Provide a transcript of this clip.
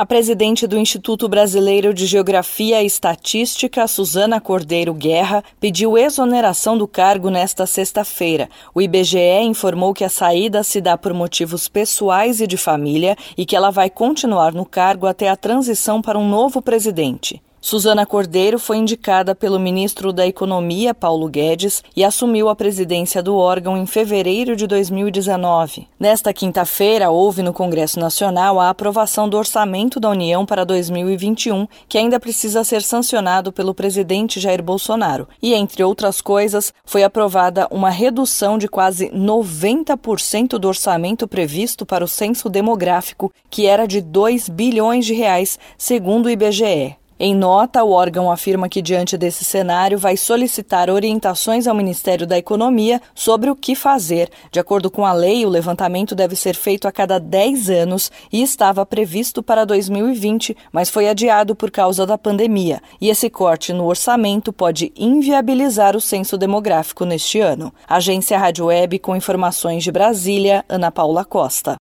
A presidente do Instituto Brasileiro de Geografia e Estatística, Suzana Cordeiro Guerra, pediu exoneração do cargo nesta sexta-feira. O IBGE informou que a saída se dá por motivos pessoais e de família e que ela vai continuar no cargo até a transição para um novo presidente. Suzana Cordeiro foi indicada pelo ministro da Economia, Paulo Guedes, e assumiu a presidência do órgão em fevereiro de 2019. Nesta quinta-feira, houve no Congresso Nacional a aprovação do orçamento da União para 2021, que ainda precisa ser sancionado pelo presidente Jair Bolsonaro. E, entre outras coisas, foi aprovada uma redução de quase 90% do orçamento previsto para o censo demográfico, que era de 2 bilhões de reais, segundo o IBGE. Em nota, o órgão afirma que, diante desse cenário, vai solicitar orientações ao Ministério da Economia sobre o que fazer. De acordo com a lei, o levantamento deve ser feito a cada 10 anos e estava previsto para 2020, mas foi adiado por causa da pandemia. E esse corte no orçamento pode inviabilizar o censo demográfico neste ano. Agência Rádio Web com informações de Brasília, Ana Paula Costa.